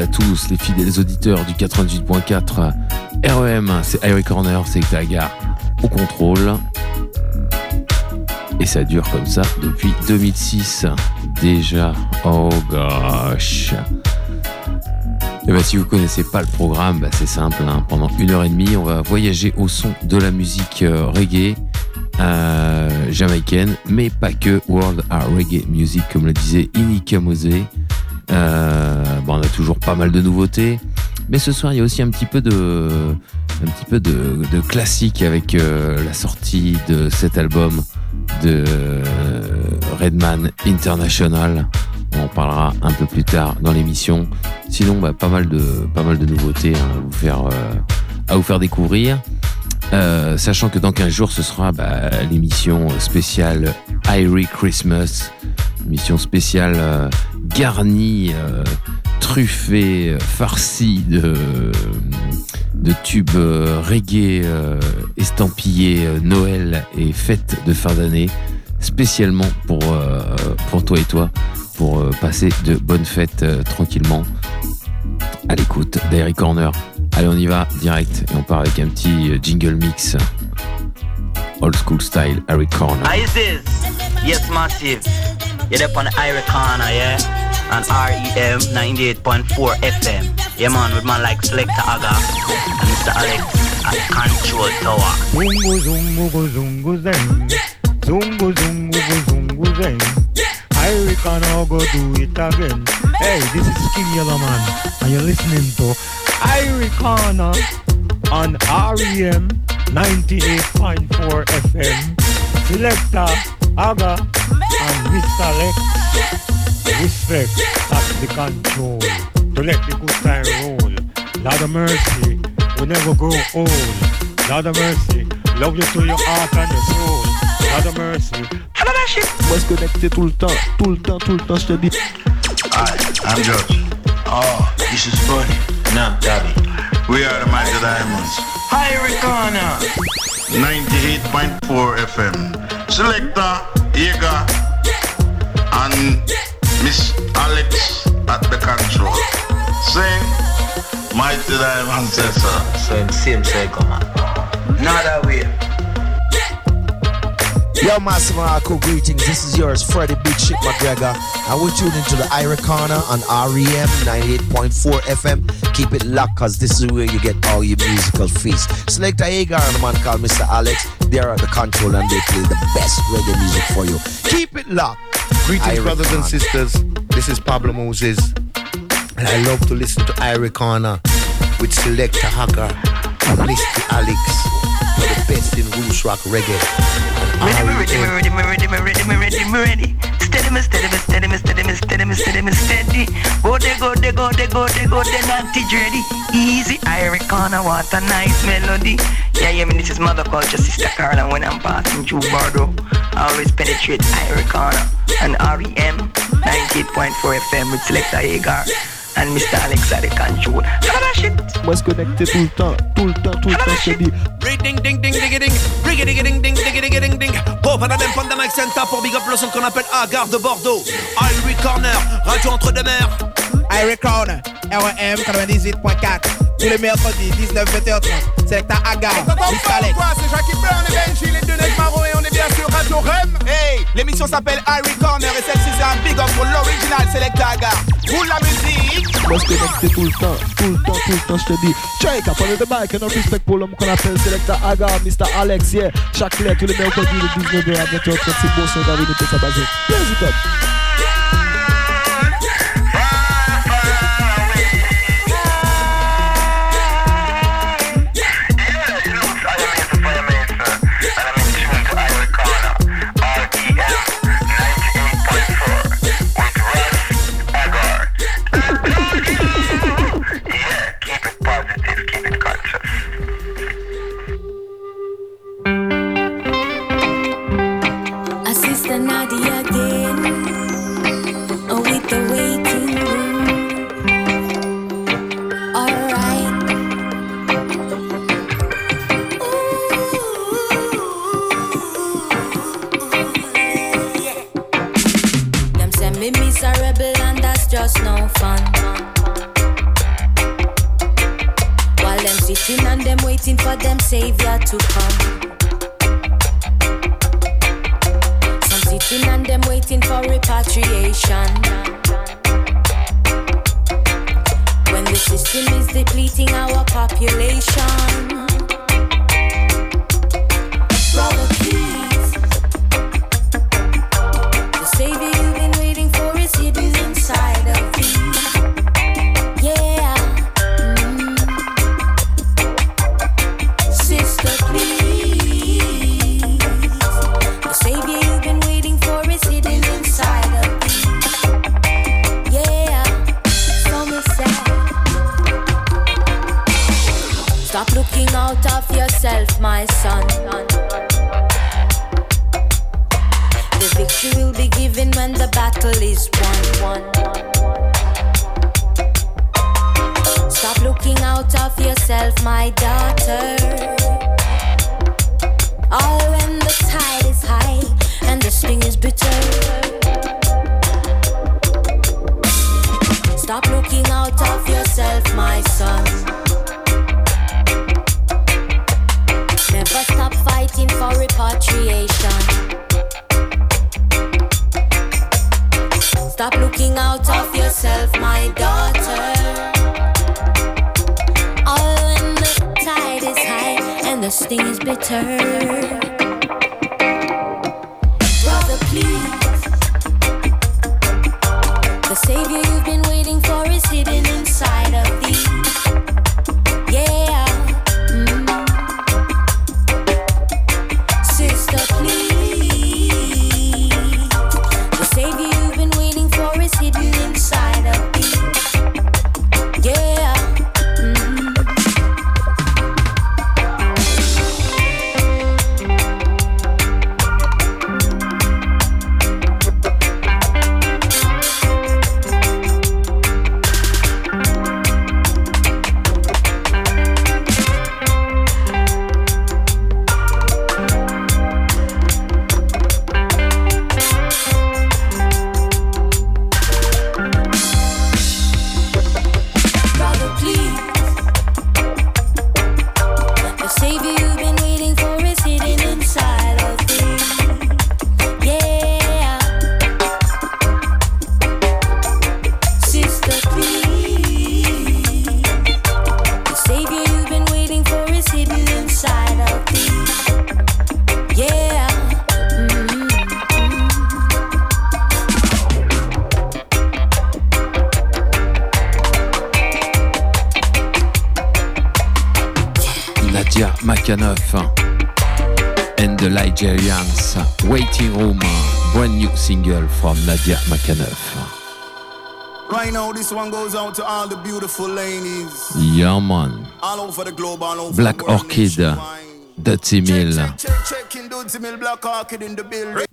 à tous, les fidèles auditeurs du 98.4 REM. C'est Irie Corner, c'est Tagar au contrôle. Et ça dure comme ça depuis 2006 déjà. Oh gosh. Et bah, si vous connaissez pas le programme, bah, c'est simple. Hein. Pendant une heure et demie, on va voyager au son de la musique euh, reggae euh, jamaïcaine, mais pas que. World Reggae Music, comme le disait Inika Mose. Euh, bon, on a toujours pas mal de nouveautés, mais ce soir il y a aussi un petit peu de, un petit peu de, classique avec euh, la sortie de cet album de Redman International. On en parlera un peu plus tard dans l'émission. Sinon, bah, pas mal de pas mal de nouveautés hein, à vous faire euh, à vous faire découvrir. Sachant que dans 15 jours, ce sera bah, l'émission spéciale Irie Christmas, émission spéciale garnie, euh, truffée, euh, farcie de, tubes euh, reggae estampillés Noël et fête de fin d'année, spécialement pour, toi et toi, pour passer de bonnes fêtes tranquillement à l'écoute d'Airy Corner. Allez, on y va direct et on part avec un petit jingle mix. Old school style, Harry Corner. Yeah? On REM 98.4 FM. Yeah, man, with man like Selector Aga and Mr. Alex at Control Tower. Zungu zungu zungu zeng. Zungu zungu zungu zeng. I reckon I'll go do it again. Hey, this is King Yellowman, and you're listening to Irie Corner on REM 98.4 FM. Selector Aga and Mr. Lex. Respect at the control. To let the good time roll. Lord of mercy, we never grow old. Lord of mercy, love you to your heart and your soul. Lord of mercy, Moi se connecter tout le temps, tout le temps, tout le temps, je te dis. Hi, I'm George. Oh, this is funny. Nah, Daddy. We are the Mighty Diamonds. Hi, Corner. 98.4 FM. Selector, Yega, and Miss Alex at the control. Sing, Mighty Diamonds, says so. Same, same cycle, man. Another way. Yo, Massive Marco, greetings. This is yours, Freddie Big Ship McGregor. And we're tuned into the Irie Corner on REM 98.4 FM. Keep it locked, cause this is where you get all your musical feast. Selector Hagar and a man called Mr. Alex. They're at the control and they play the best reggae music for you. Keep it locked. Greetings, brothers and sisters. This is Pablo Moses, and I love to listen to Irie Corner with Selector Hagar and Mr. Alex the best in roots rock reggae. Me ready, REM. ready, me ready, me ready, me ready, me ready. Steady, me steady, me steady, me steady, me steady, me steady, me steady. Go there, go there, go there, go there, go there, naughty dready. Easy, Irie Corner, what a nice melody. Yeah, yeah, me, this is Mother Culture, Sister Carla, when I'm passing through Bordeaux. I always penetrate Corner and REM 98.4 FM with Selector Hagar and Mr. Alex at the control. That shit. Moi se connecter tout le temps, tout le temps, tout le temps, je te dis. Ring ding ding ding ding ding Ring ding ding ding ding ding Center pour Big Up le son qu'on appelle Agar de Bordeaux Irie Corner Radio entre deux mers Irie Corner, REM 98.4. Tous les mercredis, 19-20h30. Selecta Agar, Mr. Alex. c'est Jackie Brown et Benji, les deux nègres marrons et on est bien sur Radio Rem. Hey, l'émission s'appelle Irie Corner et celle-ci c'est un big up pour l'original Selecta Agar. Roule la musique. Moi se connecter tout le temps, tout le temps, tout le temps, je te dis. Check, up on the mic, and no respect pour l'homme qu'on appelle Selecta Aga, Mr. Alex, yeah. Chaque clé, tous les mercredis de 19h à 20h30, c'est beau, c'est David de sa base. Blaze depleting our population. Kanoff and the Nigerians. Waiting Room, brand new single from Nadia Makanoff. Right now, this one goes out to all the beautiful ladies. Yeah, man. All over the globe, all over Black Orchid, Dirty Mill. Check, check, check, Dirty Mill, Black Orchid in the building.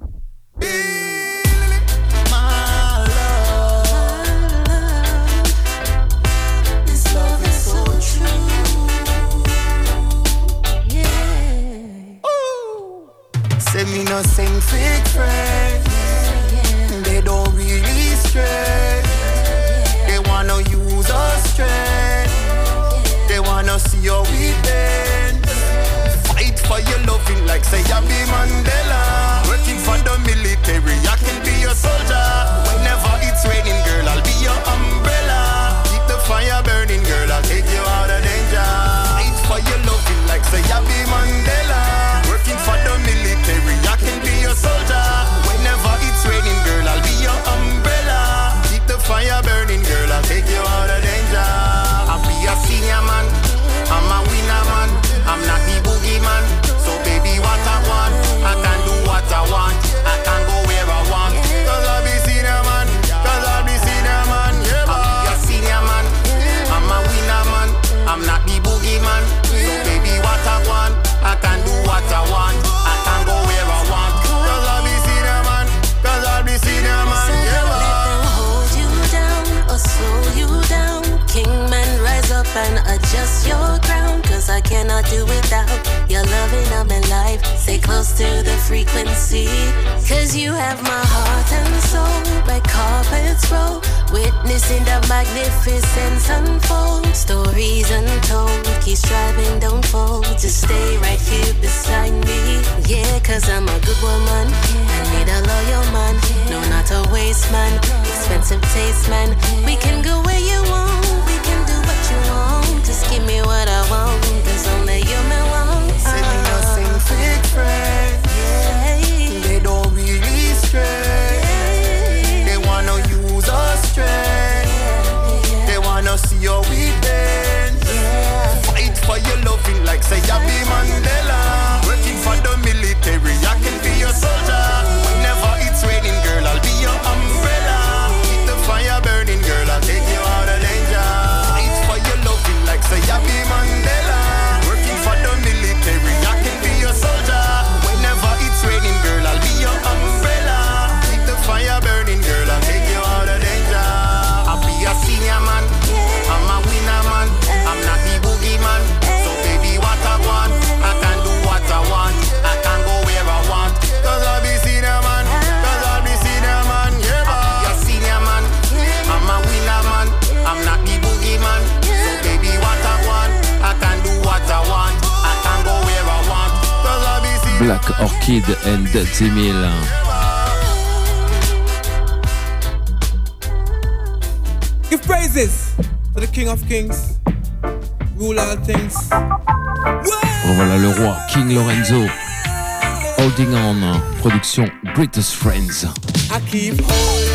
Say I be Monday. cannot do without your loving. in my life. Stay close to the frequency. Cause you have my heart and soul. My carpets roll. Witnessing the magnificence unfold. Stories untold. Keep striving, don't fold. Just stay right here beside me. Yeah, cause I'm a good woman. I need a loyal man. No, not a waste man. Expensive taste man. We can go where you want. We can do what you want. Just give me what I want, cause only you meant Orchid and Timil. Give praises to the King of Kings, rule all things. Revoilà le roi King Lorenzo. Holding on, production Greatest Friends. I keep holding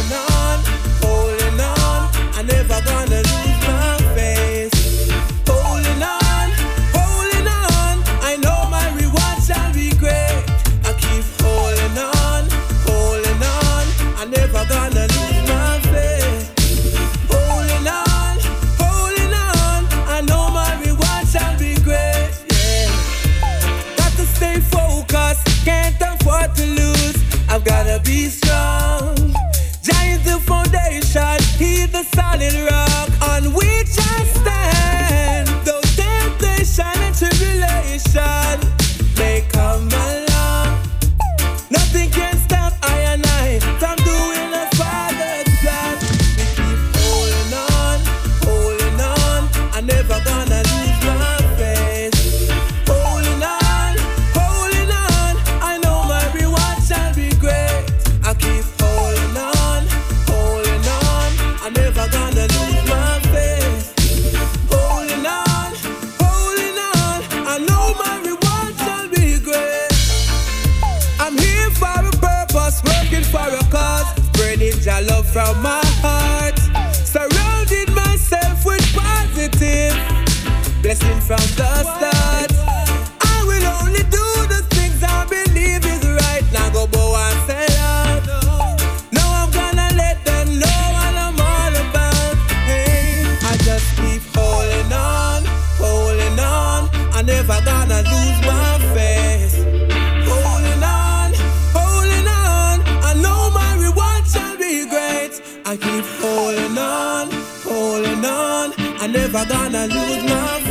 va dar la luz más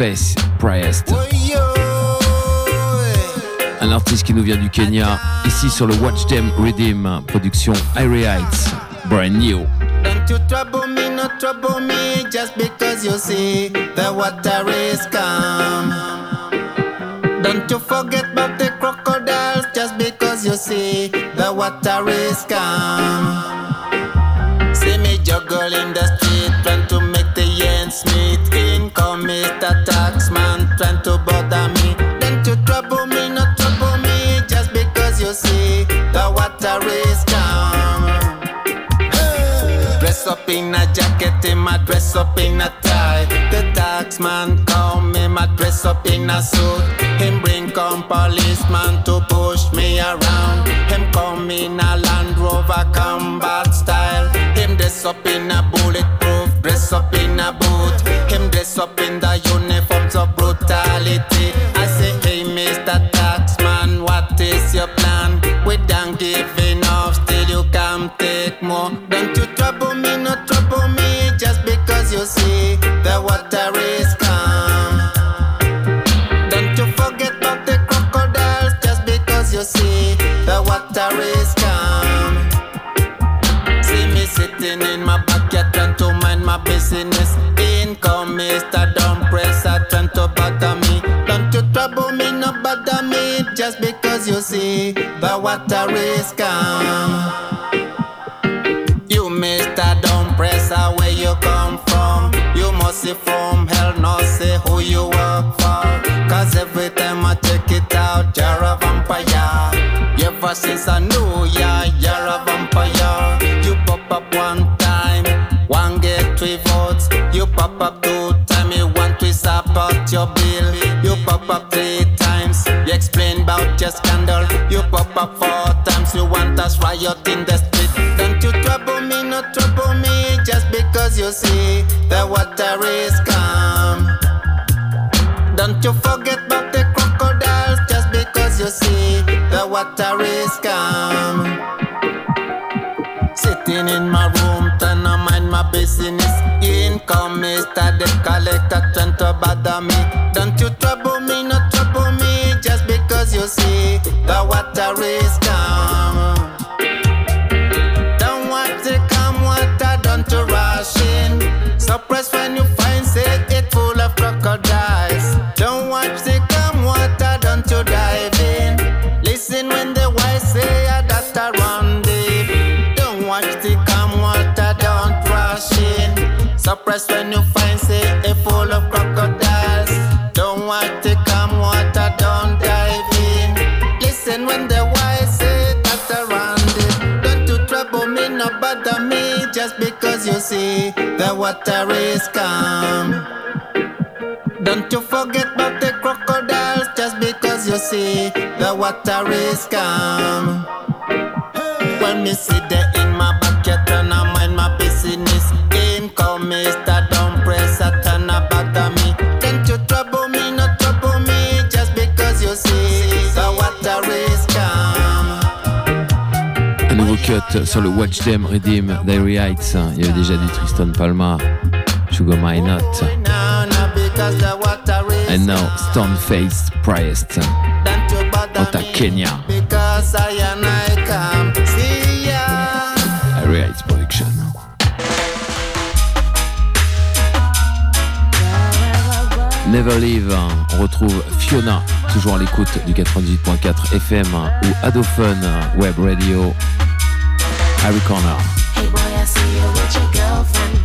Face Priest. Un artiste qui nous vient du Kenya, ici sur le Watch Them Redeem, production Irie Heights, brand new. Don't you trouble me, no trouble me, just because you see the water is calm. Don't you forget about the crocodiles, just because you see the water is calm. in a suit. a risk. Um. You Mr. Don't press where you come from. You must see from hell, not say who you work for. Cause every time I check it out, you're a vampire. Ever since I knew ya, you're a vampire. You pop up one time, one get three votes. You pop up two time, you want to support your bill. You pop up three times, you explain about your scandal. You pop up four miseries come. Don't you forget about the crocodiles just because you see the water is calm. sur le Watch Them Redeem Diary Heights. Hein. Il y avait déjà du Tristan Palma, Sugar My Not. And now Stone Priest. Ota Kenya. Diary Heights Production. Never Leave, hein. on retrouve Fiona, toujours à l'écoute du 98.4 FM hein, ou Adophone Web Radio. Irie Corner. Hey boy,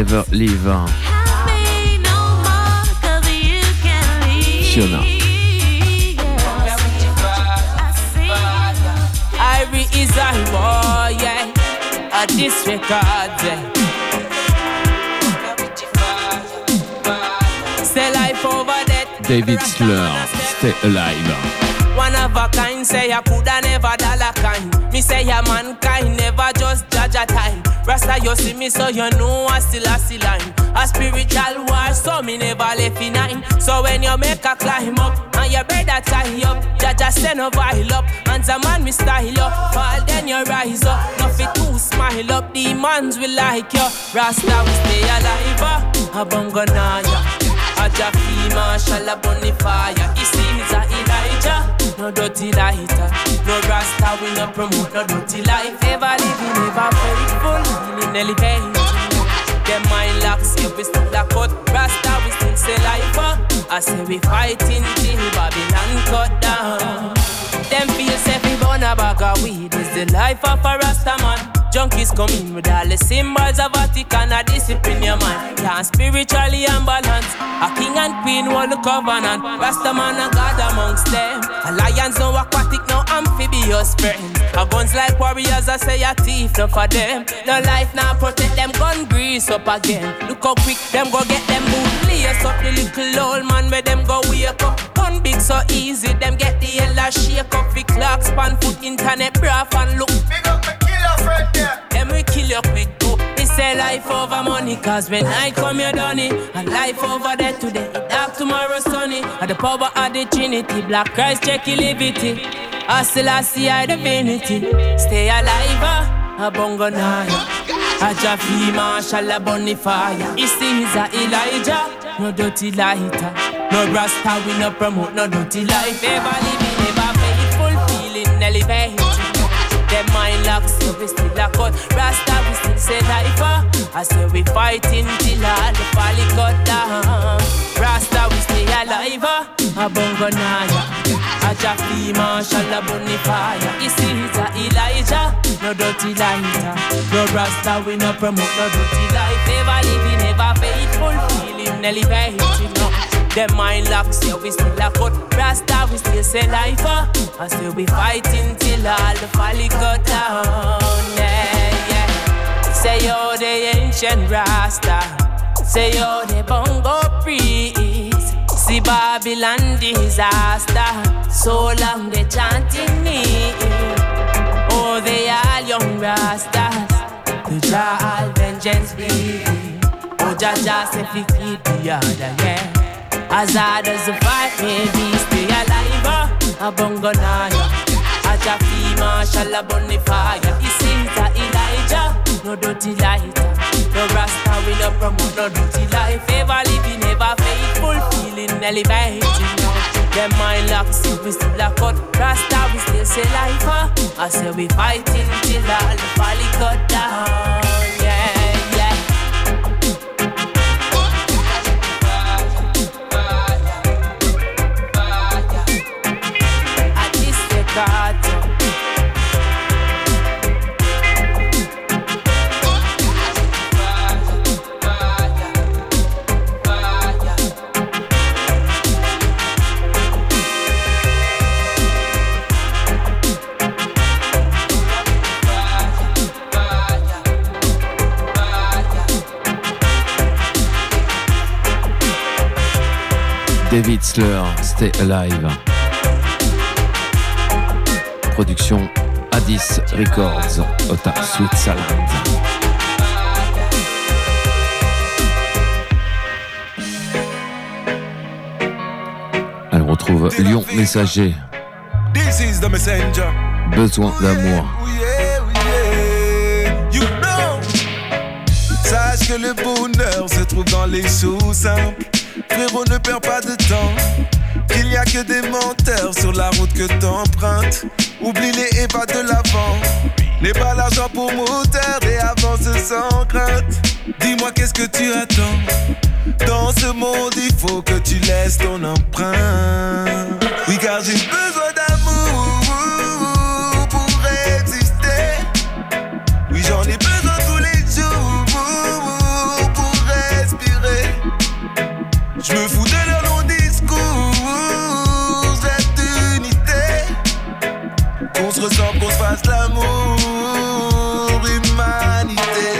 Never Leave. Fiona. Is a yeah. Disregard, yeah. Life over. David Slur, Stay Alive. One of a kind, say I coulda never dollar kind. Me say ya mankind, never just judge a time. Rasta, you see me, so you know I still a still line. A spiritual war, so me never left in nine. So when you make a climb up, and you better tie up, Jaja send a vial up, and the man me style up. Fall then you rise up, nothing to smile up. Demons will like you. Rasta, we stay alive. Uh, a bongo naya. Aja fi marshal a bonfire. He sees a Elijah no dirty lighter. No rasta, we no promote no dirty life. Ever living, ever faithful, healing elevating. Them mind locks, yeah, we still a cut. Rasta, we still say life. I say we fighting till Babylon cut down. Them feel safe, we burn a bag of weed. Is the life of a Rasta man. Junkies come in with all the symbols of Vatican, a discipline your mind. Yeah, spiritually unbalanced. A king and queen hold the covenant. Rasta man a God amongst them. A lions no aquatic, no amphibious friends. A guns like warriors, I say a thief, no for them. No life now protect them, gun grease up again. Look how quick them go get them boot. Lace up the little old man where them go wake up. Gun big so easy, them get the hell shake up. The clock span foot internet, braff and look. Money, cause when I come you done it. And life over there today, dark tomorrow sunny. At the power of the Trinity, Black Christ check liberty. I still I see I divinity. Stay alive, uh, a bongo naya. A Jafi Marshall, a bonfire. He sees ah, Elijah, no dirty lighter. No Rasta, we no promote no dirty life. Ever living, ever faithful, feeling elevated. Them mind locks, we still a cut. Rasta, we still say life. Ah. I say we fighting till all the folly cut down. Rasta, we stay alive. Uh. A bongo naya. A Jaffe Marshall, a bonfire. He sees a Elijah, no dirty lighter. No Rasta, we no promote no dirty life. Never living, never faithful, feeling elevated. No. Them mind locks, yeah, we still a cut Rasta, we still say life, uh, and still be fighting till all the folly cut down, yeah. Say yo, the ancient Rasta, say yo, the bongo priest. See Babylon disaster, so long they chanting me. Oh, they are young Rastas, the Jah all vengeance be. Oh, Jah Jah say fi keep the other, yeah. As hard as the fight may be, stay alive. A bongo naya. A Jaffe Marshall, a bonfire. No dirty lighter. No Rasta, we no promote no dirty life. Ever living, ever faithful, feeling elevated. Them mind locks, we still a cut. Rasta, we still say life. Uh. I say we fighting till all the folly cut down. David Slur, Stay Alive. Production Addis Records, Ota Switzerland. Elle retrouve Lion Messager. This is the messenger. Besoin d'amour. Sache que le bonheur se trouve dans les sous simples Frérot, ne perds pas de temps. Qu'il n'y a que des menteurs sur la route que t'empruntes. Oublie les ébats de l'avant. N'aie pas l'argent pour moteur et avance sans crainte. Dis-moi qu'est-ce que tu attends? Dans ce monde, il faut que tu laisses ton empreinte. Oui, car j'ai besoin l'amour, humanité.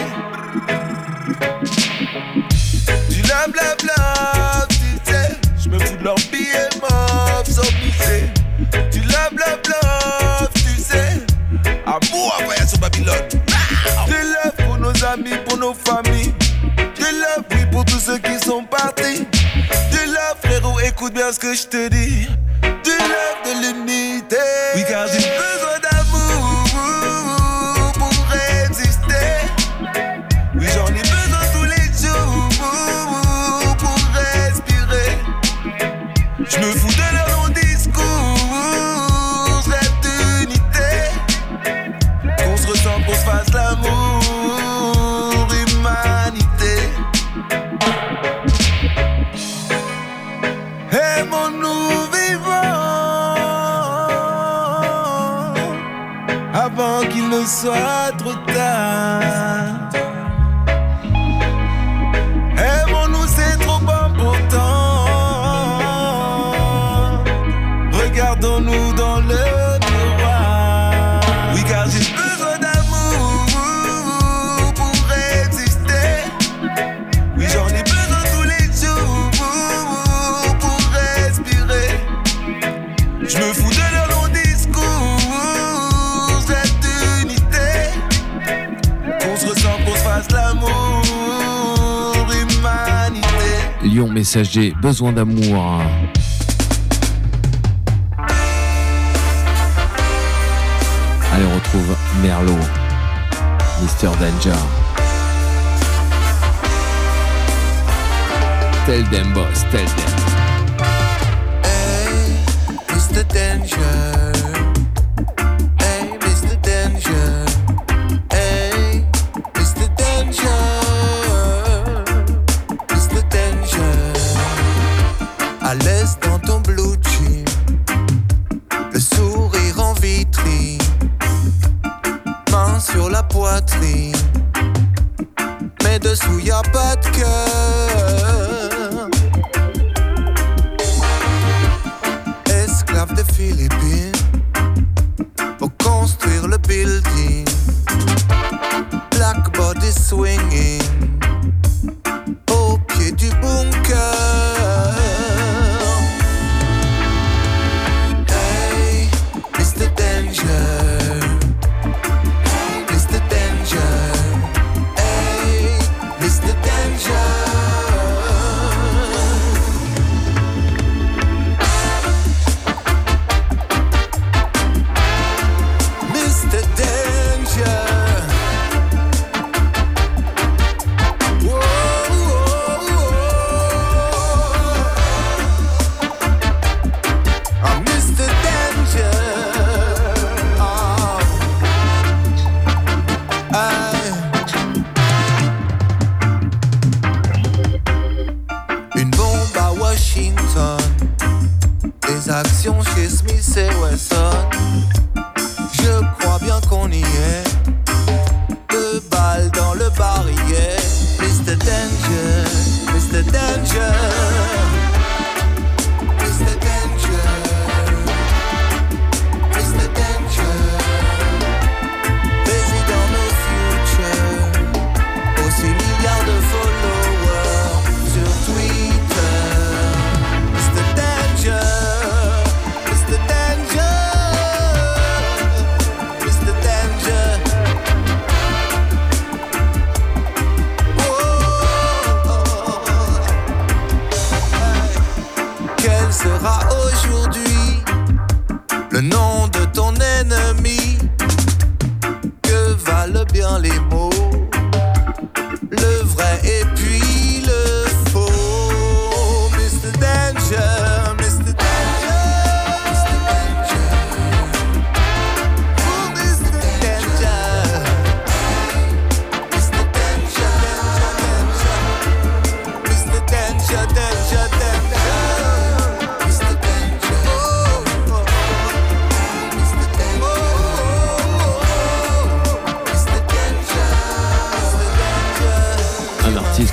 Du la bla bla, tu sais, je me fous de leur billet sans pisser. Du la bla bla, tu sais, amour envoyé sur Babylone. Ah! Je lève pour nos amis, pour nos familles. Je lève, oui, pour tous ceux qui sont partis. Je lève, frérot, écoute bien ce que je te dis. Du love de l'unité. Oui, Je me fous de leur long discours, rêve d'unité. Qu'on se ressemble, qu'on se fasse l'amour, humanité. Aimons-nous vivants avant qu'il ne soit messager, besoin d'amour. Allez, on retrouve Merlot, Mister Danger. Tell them boss, tell.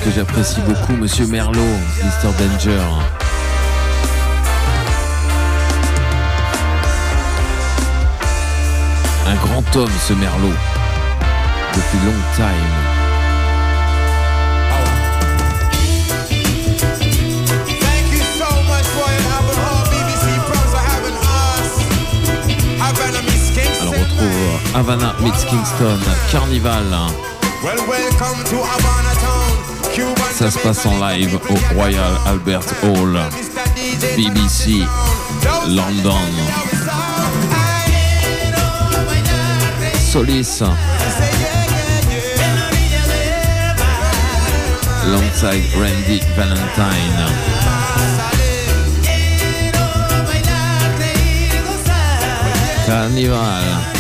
que j'apprécie beaucoup, Monsieur Merlot, Mr. Danger. Un grand homme, ce Merlot, depuis longtemps. Havana meets Kingston Carnival. Well, welcome to Havana. Ça se passe en live au Royal Albert Hall, BBC, London. Solis. Alongside Randy Valentine. Carnival.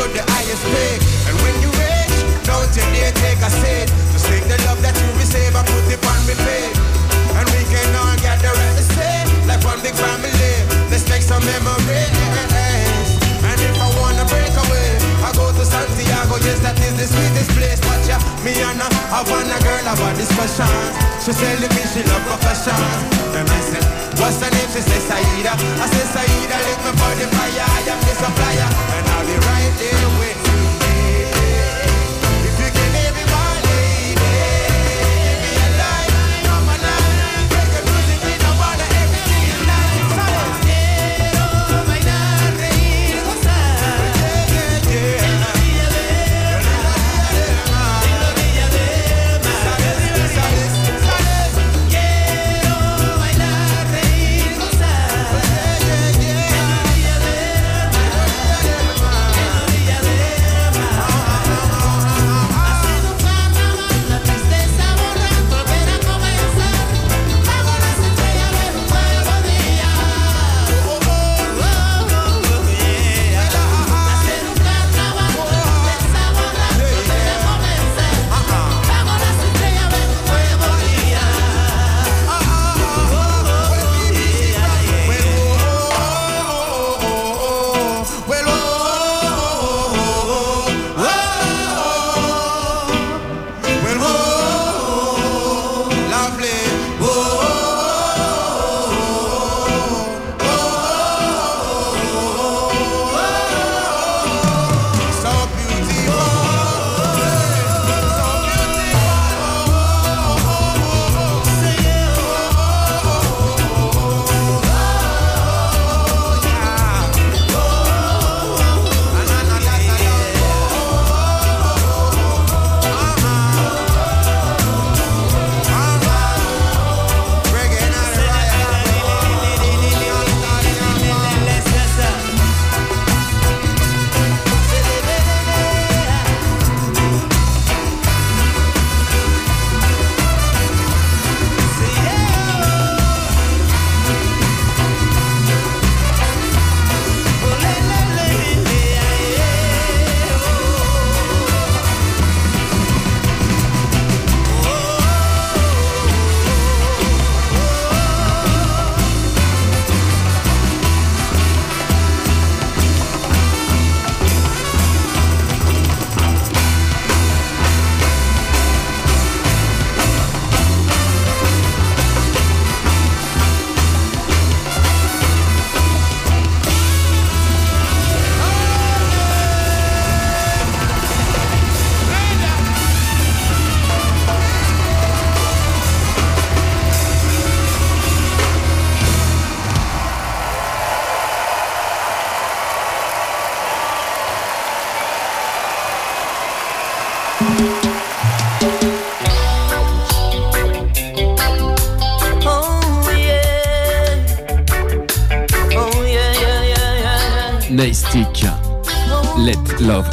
To the highest peak. And when you reach, don't you dare take a seat. Just take the love that you receive and put it on me feet. And we can all gather at the same, like one big family. Let's make some memories. And if I wanna break away, I go to Santiago. Yes, that is the sweetest place. But yeah, me and her, I want a girl about discussion. She telling me she love profession. Then I said, what's her name? She says Saida. I said Saida, let me for the fire. I am the supplier, and be right there with you.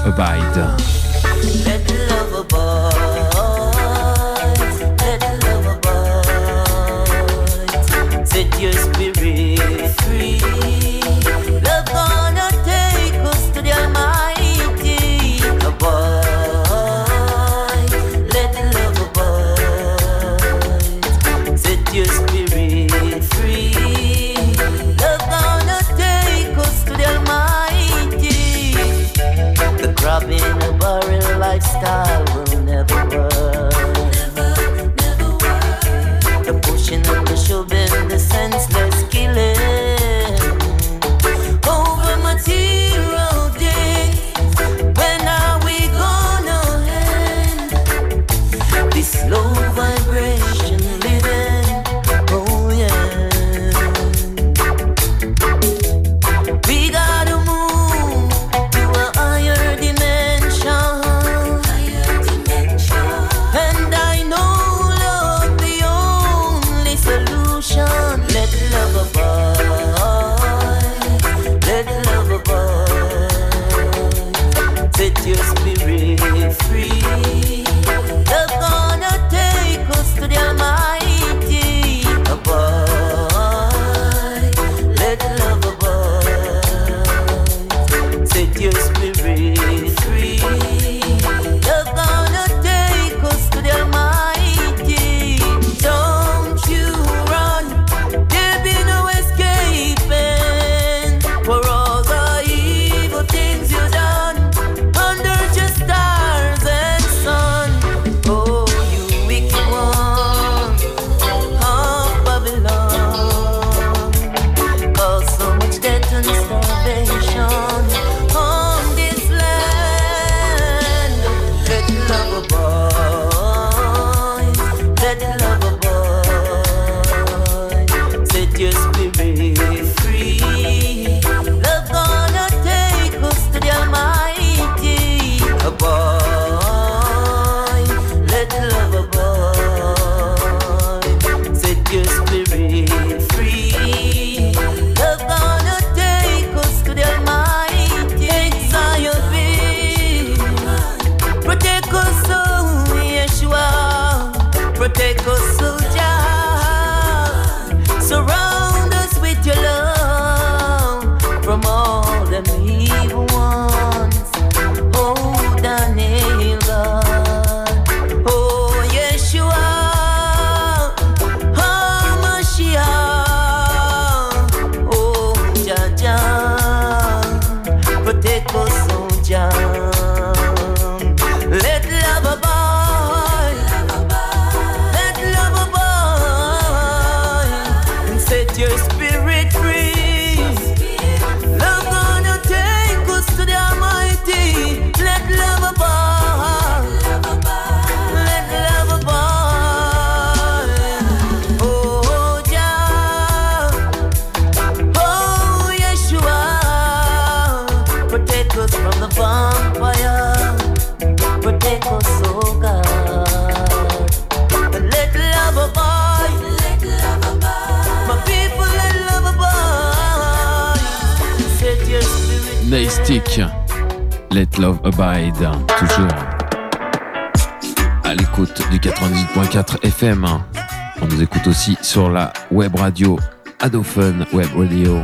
Abide. Let Love Abide, toujours à l'écoute du 98.4 FM. On nous écoute aussi sur la web radio Adophone Web Radio.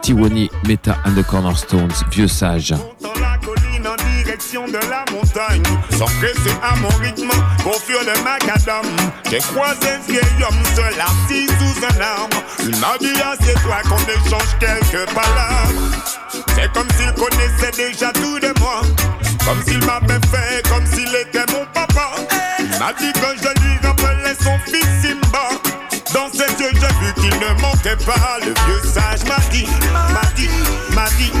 Tiwani Meta and the Cornerstones, vieux sage. la colline en direction de la montagne, sans presser à mon rythme, pour fuir le macadam. J'ai croisé un vieil homme seul assis sous un arbre. Il m'a dit à toi qu'on échange quelques palabres. C'est comme s'il connaissait déjà tout de moi. Comme s'il m'avait fait, comme s'il était mon papa. Il m'a dit que je lui rappelais son fils Simba. Dans ses yeux, j'ai vu qu'il ne manquait pas. Le vieux sage m'a dit, m'a dit, m'a dit.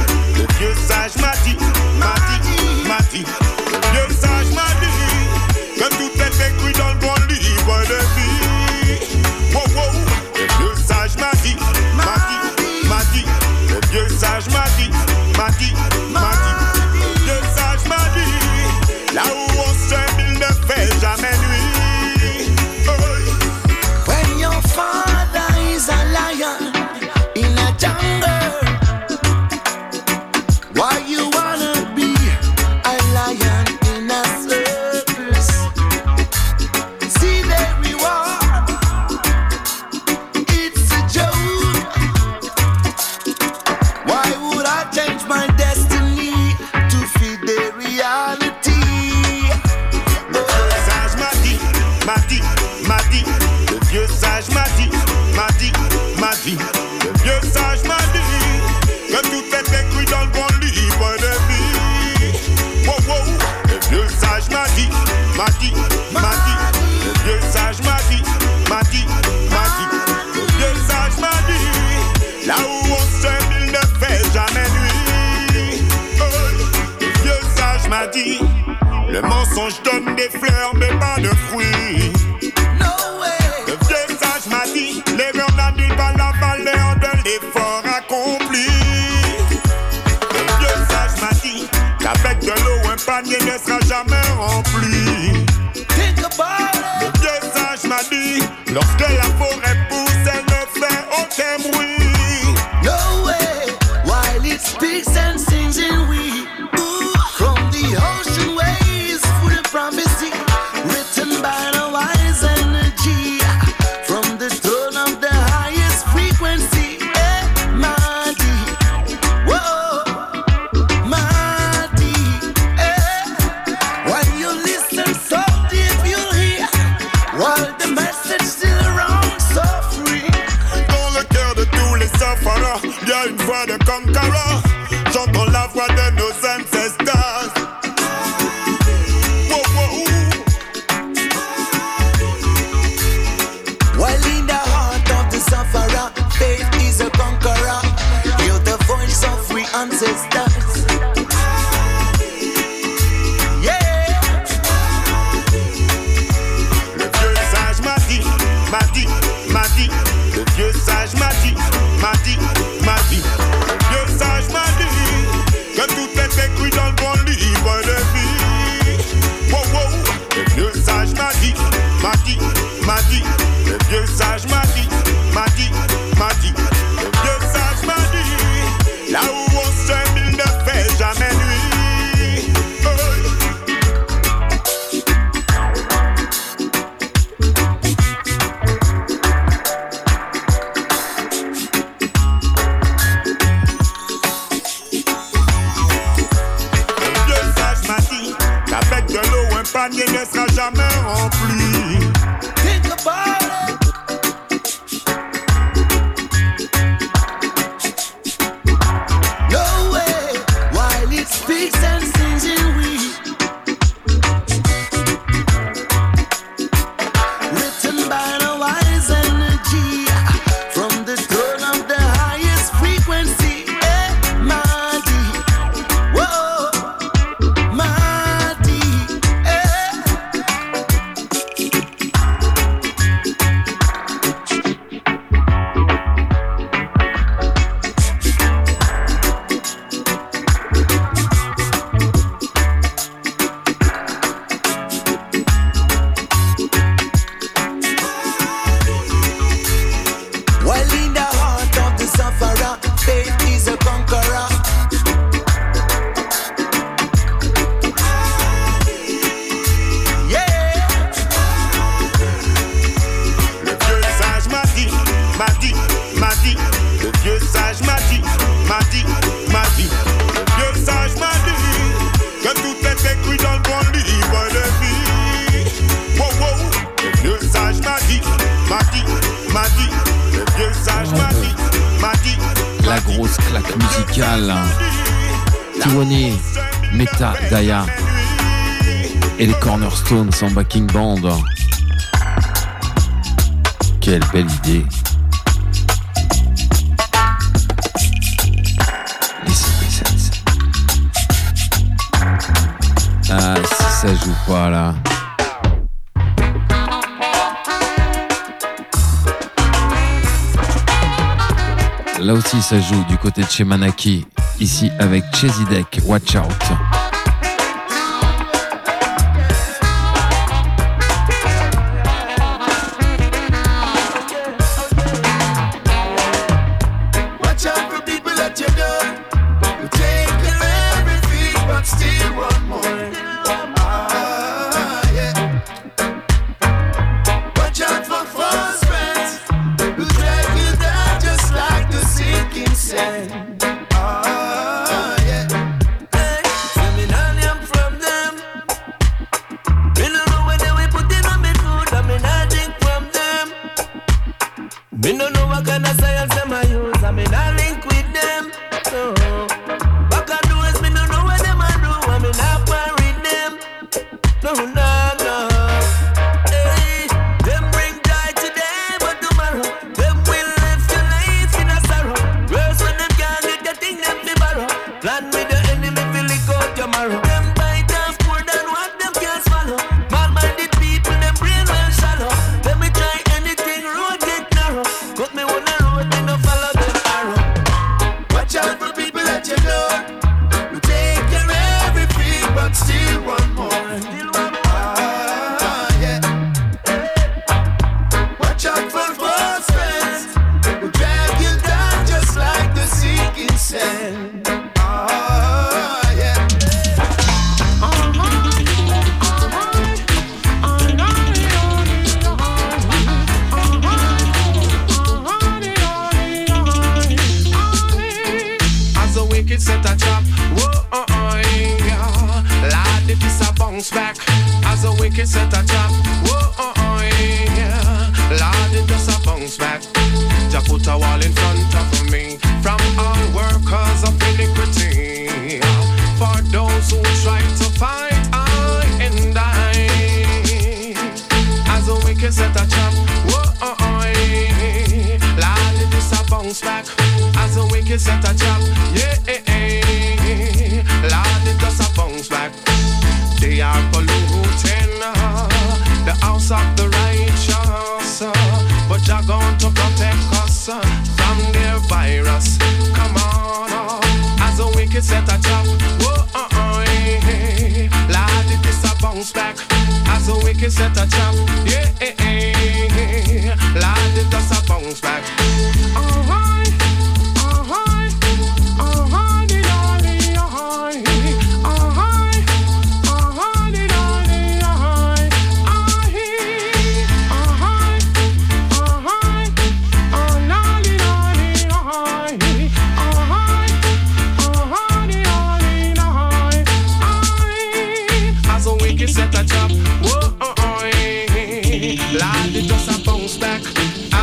Stones en backing band. Quelle belle idée. Ah, si ça joue pas là. Là aussi, ça joue du côté de chez Manaki, ici avec Chesidek, Watch Out.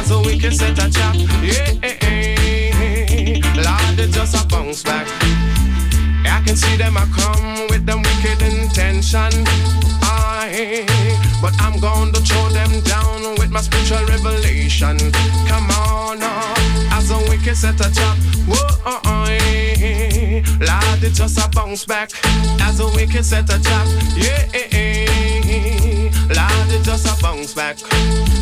As a wicked set a trap, yeah. Lord, it just a bounce back. I can see them a come with them wicked intention. But I'm going to throw them down with my spiritual revelation. Come on, uh, as a wicked set a trap. Whoa, uh, uh. Lord, it just a bounce back. As a wicked set a trap. Yeah. Lord, it just a bounce back.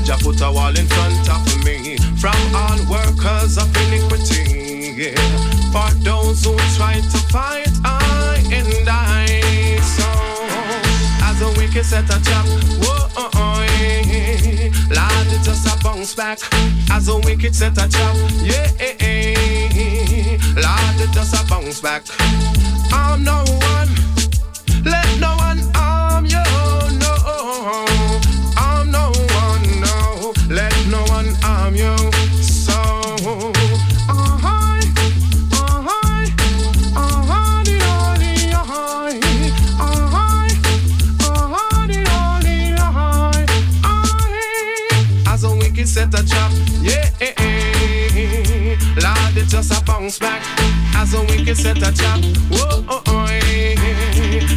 Just put a wall in front of me from all workers of iniquity. Yeah. For those who try to fight I and I. As a wicked set a trap. Whoa, oh, oh, eh. Lord, it just a bounce back. As a wicked set a trap. Yeah, eh. Lord, it just a bounce back. I'm no one. Let no one bounce back. As a wicked set a trap, whoa, oh, oh, eh.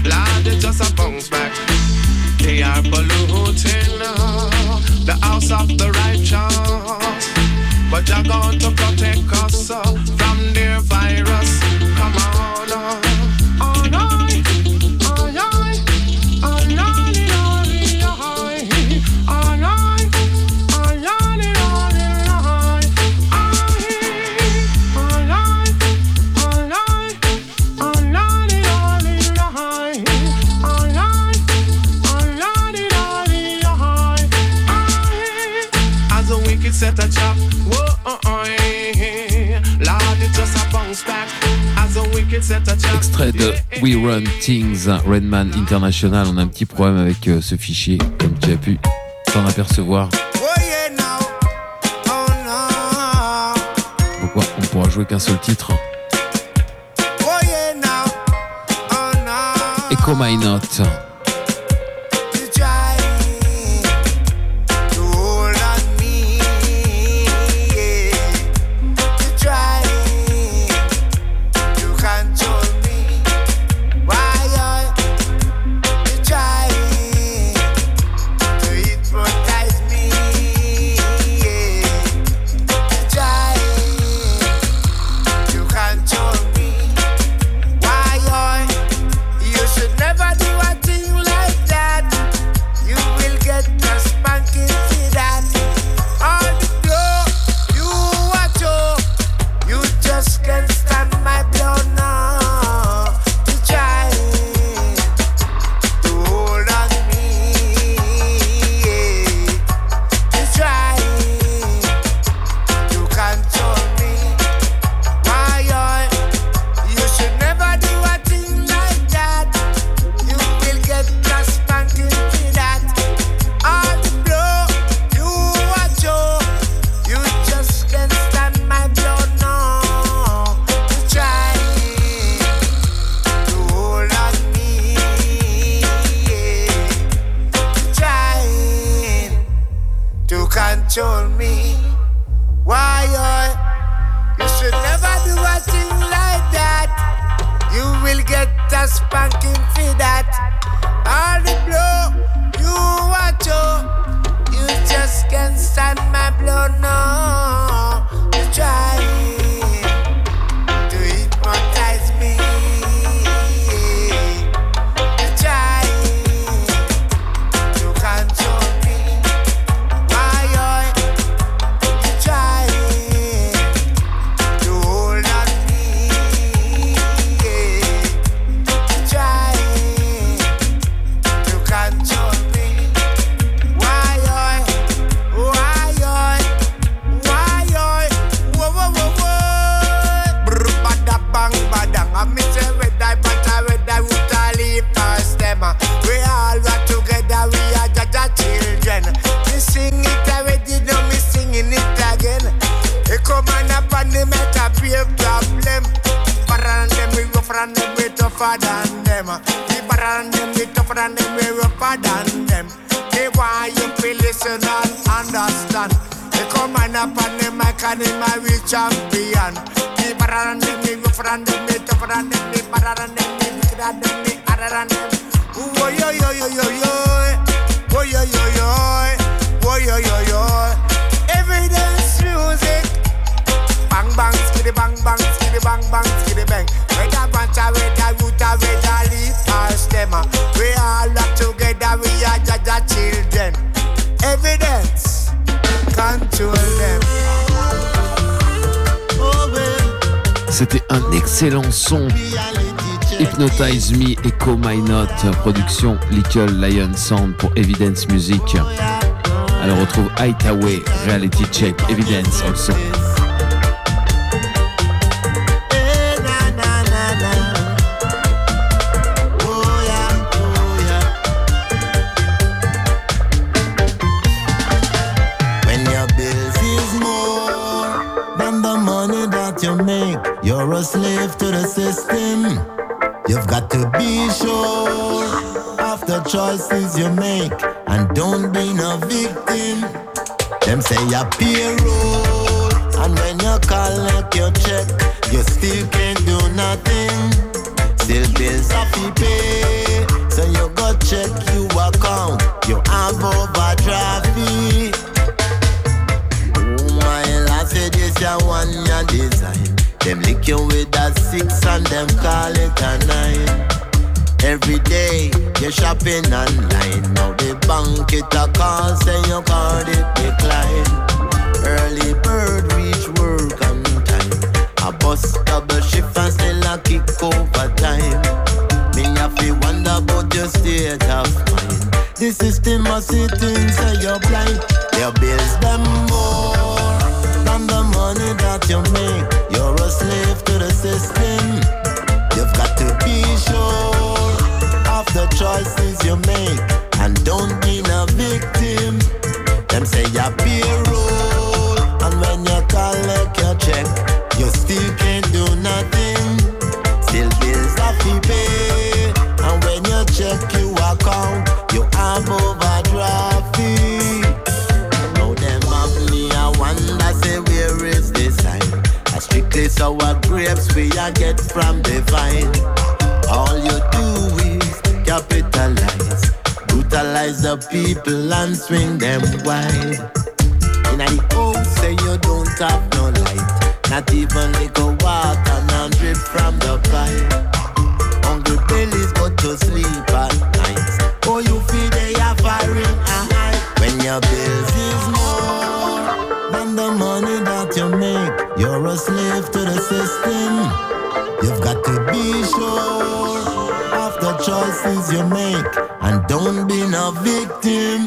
Lord, it just a bounce back. They are polluting uh, the house of the righteous. But you're going to protect us uh, from their virus. Extrait de We Run Things, Redman International. On a un petit problème avec euh, ce fichier, comme tu as pu t'en apercevoir. Pourquoi on pourra jouer qu'un seul titre? Echo My Note. C'était un excellent son. Hypnotize Me, Echo My Note, production Little Lion Sound pour Evidence Music. Alors on retrouve Highway, Reality Check, Evidence also. Hmm. You've got to be sure of the choices you make and don't be no victim. Them say your payroll, and when you collect your check, you still can't do nothing. Still bills have to pay, so you go check your account. You have overdraft fee. Oh my lad said this ya one ya design. Them lick you with a six and them call it a nine. Every day you're shopping online. Now the bank it a call say your card it decline. Early bird reach work on time. A bus double shift and still a kick overtime. Me have to wonder about your state of mind. The system must sit in say you're blind. Your bills them more than the money that you make. Choices you make and don't be a victim. Them say you're people and swing them wide. In the house say you don't have no light, not even little water and drip from the pipe. Hungry bellies go to sleep at night. Oh, you feel they are firing a high when your bills is more than the money that you make. You're a slave to the system. You've got to be sure of the choices you make don't be no victim.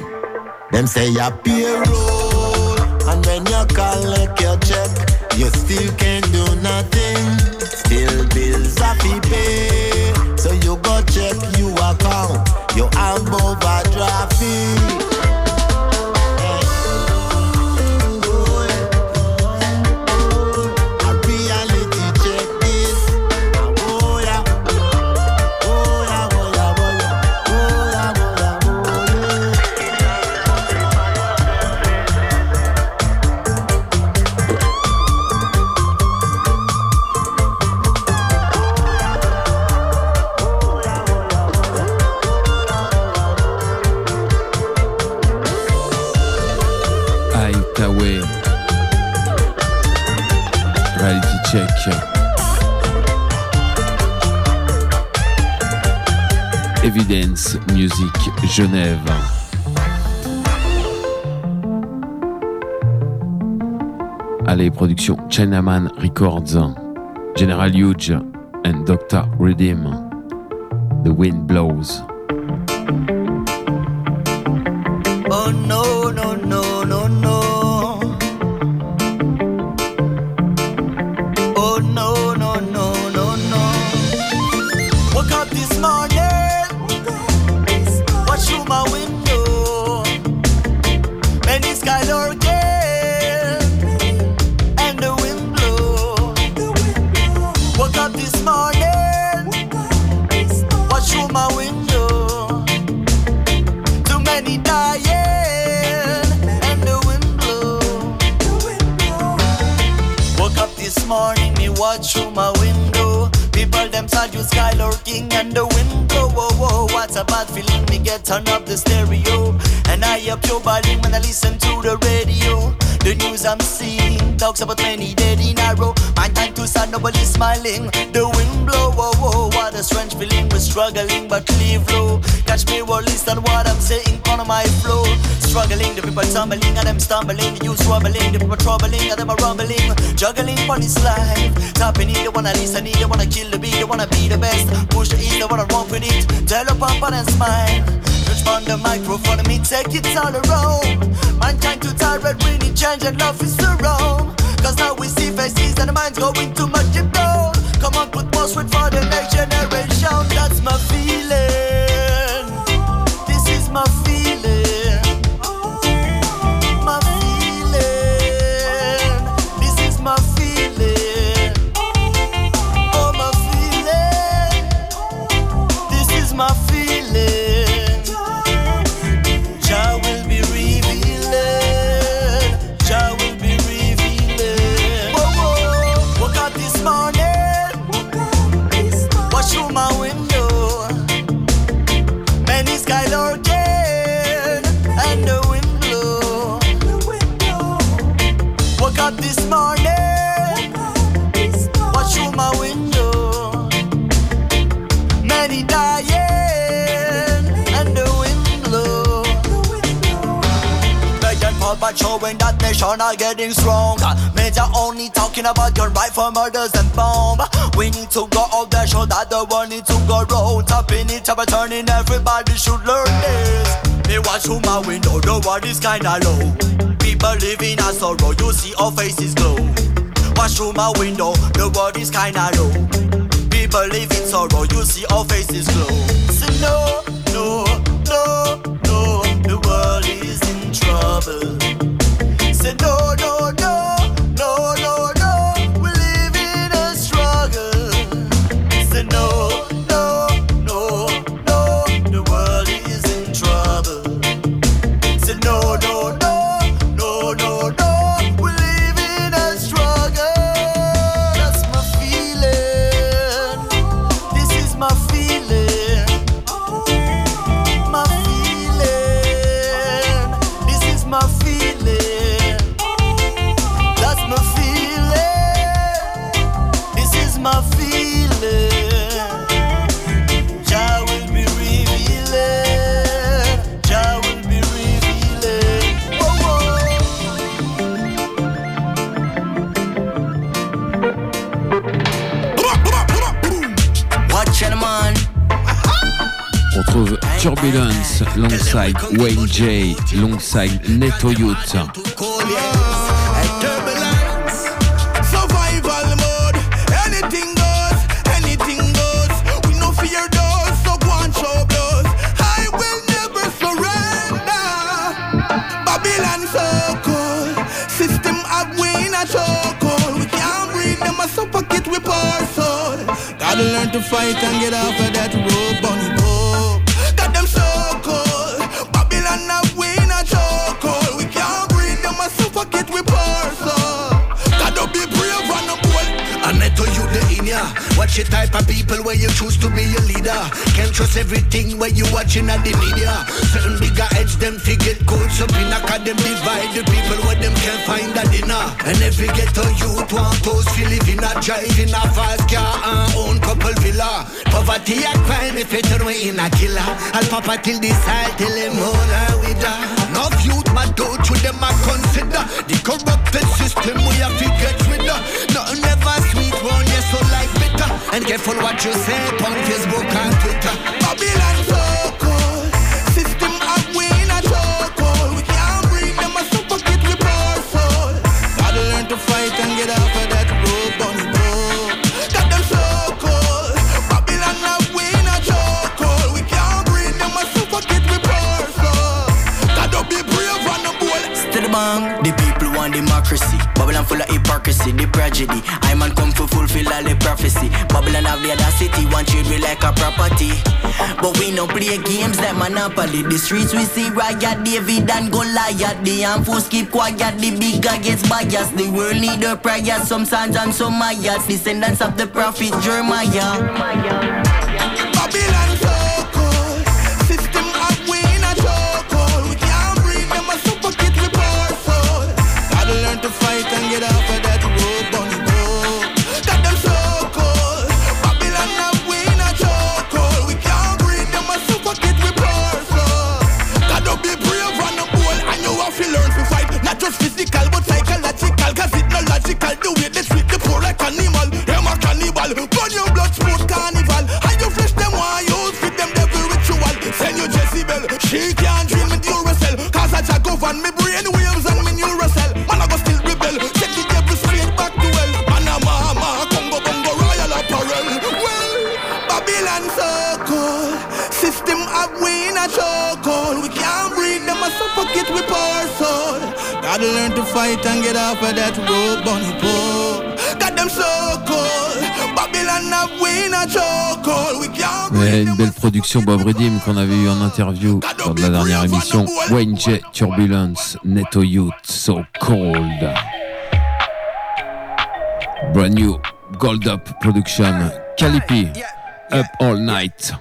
Them say you're payroll, and when you collect your check, you still can't do nothing. Still bills to pay, so you go check your account. You have overdraft fee. Evidence Music Genève. Allez, production Chinaman Records, General Huge and Dr. Redeem. The Wind Blows. Tumbling and them stumbling. The youth rumbling, the people troubling and them are rumbling. Juggling for this life. Tapping in, they wanna listen, they wanna kill the beat, they wanna be the best. Push the east, they wanna walk with it. Tell up up and smile. Touch on the microphone, me take it all around. Mankind too tired, we need change and love is around. Cause now we see faces and the minds going too much deep down. Come on, put sweat for the next generation. Talking about gun right for murders and bomb. We need to go out there, show that the world need to go round. Tapping up and turning, everybody should learn this. Me watch through my window, the world is kinda low. People living in sorrow, you see our faces glow. Watch through my window, the world is kinda low. People living in sorrow, you see our faces glow. So no, no, no, no, the world is in trouble. Say no, Turbulence, Longside Wayne J, Longside Neto Youth. Watch your type of people where you choose to be your leader. Can't trust everything where you watching at the media. Certain bigger heads them forget codes up in a them divide the people where them can't find a dinner. And every ghetto youth want those feel live in a drive in a fast car and own couple villa. Poverty a crime if it turn in a killer. I'll papa till this side till them all are with her. Enough youth my don't you them a consider the corrupted system we have to get rid of. Nothing ever sweet one yes so like. And careful what you say on Facebook and Twitter. Babylon hypocrisy, the tragedy. I man come to fulfill all the prophecy. Babylon have the audacity, want treat we like a property. But we no play games like Monopoly. The streets we see Riot, David and Goliath. The force keep quiet, the bigger gets biased. The world need a prayer, some sons and some mayas. Descendants of the prophet Jeremiah. Babylon production Bob Redim qu'on avait eu en interview lors de la dernière émission. Wayne J. Turbulence, Netto Youth, So Cold. Brand new Gold Up Production, Calipi, Up All Night.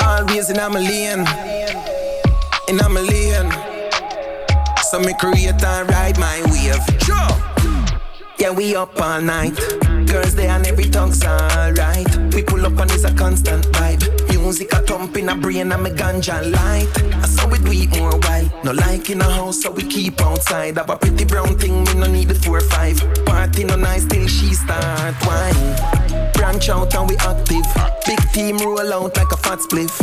Always in a lane, in a lane. So me create and ride my wave. Sure. Yeah, we up all night. Girls there and every tongue's alright. We pull up and it's a constant vibe. Music a thump in a brain and me ganja light. I saw it we more while. No like in a house, so we keep outside. Have a pretty brown thing, we no need the four or five. Party no nice till she start wine. Branch out and we active. Big team roll out like a fat spliff.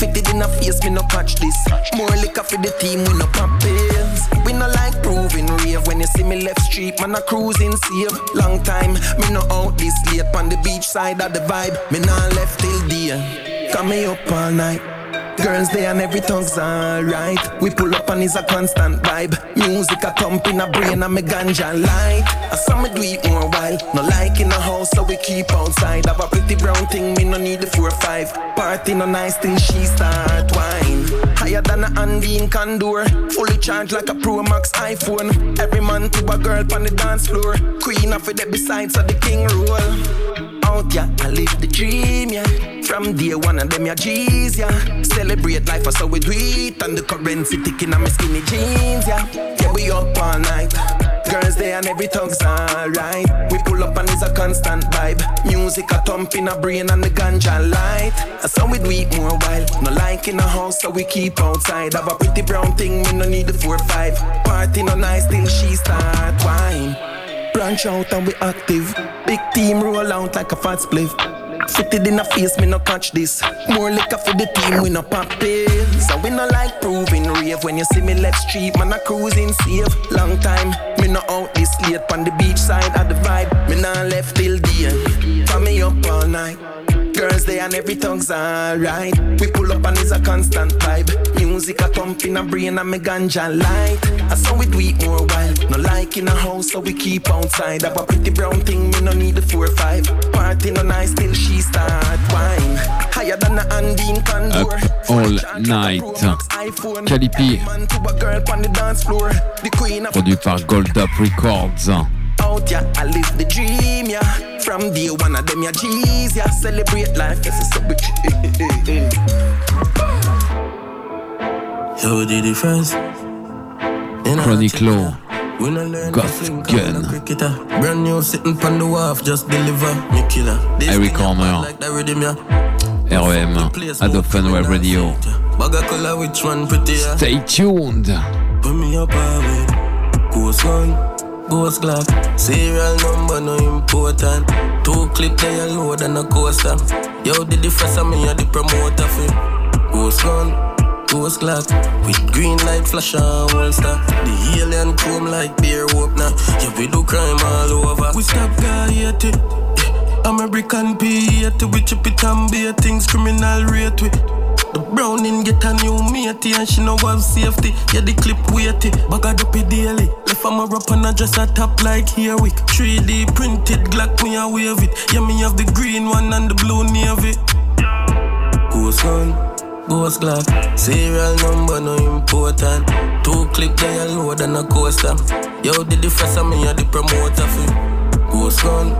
Fitted in a face, me no catch this. More liquor for the team, we no pop pills. We no like proving rave. When you see me left street, man, I cruising safe. Long time, me no out this late. On the beach side of the vibe, me not left till day. Come me up all night. Girls there and every tongue's alright. We pull up and it's a constant vibe. Music a thump in a brain and me ganja light. I saw me do it more while. No like in the house, so we keep outside. Have a pretty brown thing, me no need the four or five. Party no nice thing, she start wine. Higher than a Andy in Condor. Fully charged like a Pro Max iPhone. Every man to a girl on the dance floor. Queen of it besides of the king rule. Out yeah, I live the dream yeah. From day one of them yeah G's yeah. Celebrate life so we do it. And the currency ticking on my skinny jeans yeah. Yeah we up all night. Girls there and every tongue's alright. We pull up and it's a constant vibe. Music a thump in a brain and the ganja light. And so we do it more while. No like in a house, so we keep outside. Have a pretty brown thing, we no need the four five. Party no nice till she start wine. Branch out and we active. Big team roll out like a fat spliff. Fitted in a face, me no catch this. More liquor for the team, we no pop pills. So we no like proving rave. When you see me left street, man, I cruising safe. Long time, me no out this late. On the beach side of the vibe, me no left till day. Turn me up all night. And every tongue's alright. We pull up and it's a constant vibe. Music a thump in a brain and me ganja light. I saw we do it more while. No like in a house, so we keep outside. Have a pretty brown thing, me no need the four or five. Party no nice till she start wine. Higher than a Condor. Up All Night. Calipi, Man to a girl on the dance floor. The queen of produit par Gold Up Records. Out, yeah. I live the dream, yeah. From day one of them, yeah, G's, yeah. Celebrate life, yes, it's a bit. Yo, the difference. No learn Goth Gun. Brand new sitting on the wharf, just deliver me killer. This Eric thing Corner. apart like the rhythm, yeah. REM, Adoption Web Radio. Bag of color, which one prettier? Stay tuned. Put me up Ghost gun, ghost clock Serial number no important. Two clip they a load and a coaster. Yo, the difference of me a the promoter fi Ghost gun, ghost clock With green light flash and holster The alien chrome like beer opener Yeah, we do crime all over. We stop guy Gaiety eh. yeah. American P80 We chip it and beer things criminal rate we the browning get a new matey and she know have safety. Yeah, the clip weighty, bag a dopey daily. Left from her up and I just a top like here week. 3D printed Glock me a wave it. Yeah, me have the green one and the blue navy. Ghost gun, ghost Glock. Serial number no important. Two clip they a load and a coaster. Yo, the difference of me a the promoter fi. Ghost gun,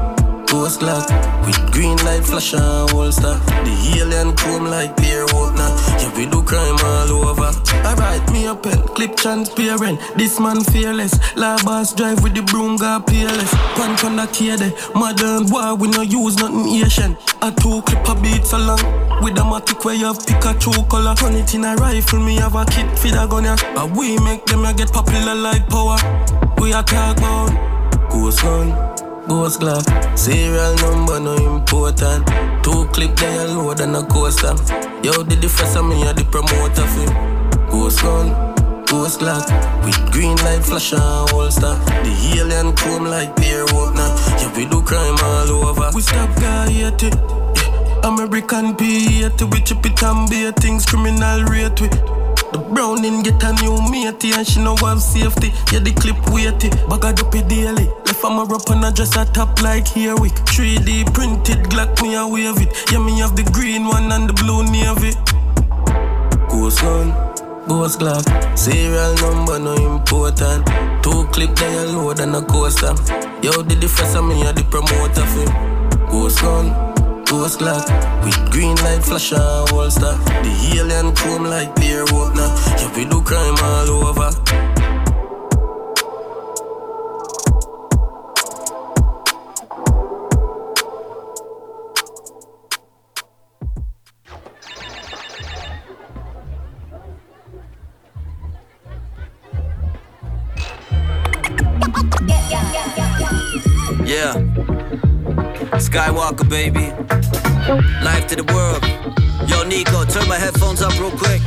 ghost Glock. With green light flash and holster. The alien chrome like beer opener. Yeah, we do crime all over. Alright, me a pen, clip transparent. This man fearless. La boss drive with the broom got peerless. Punch on the there. Modern war, we no use nothing Asian. A two clip a beats along. With a matic where you have Pikachu color. Turn it in a rifle, me have a kit for the gun, yeah. But we make them a get popular like power. We a talk about Ghost gun, ghost Glock. Serial number no important. Two clip they a load and a coaster. Yo, the difference of me a the promoter fi. Ghost gun, ghost Glock. With green light flash and holster. The alien chrome like beer opener. Yeah, we do crime all over. We stop Gaiety. Yeah. American P80 We chip it and beer things criminal rate we. The browning get a new matey and she know have safety. Yeah, the clip weighty, bag a dopey daily. Left from her up and I just a top like here week. 3D printed Glock me a wave it. Yeah, me have the green one and the blue navy. Ghost gun, ghost Glock. Serial number no important. Two clip they a load and a coaster. Yo, the difference of me a the promoter fi. Ghost gun, ghost Glock. With green light flash and holster. The alien chrome like beer opener. Yeah, we do crime all over. Yeah. Skywalker, baby. Life to the world. Yo, Nico, turn my headphones up real quick.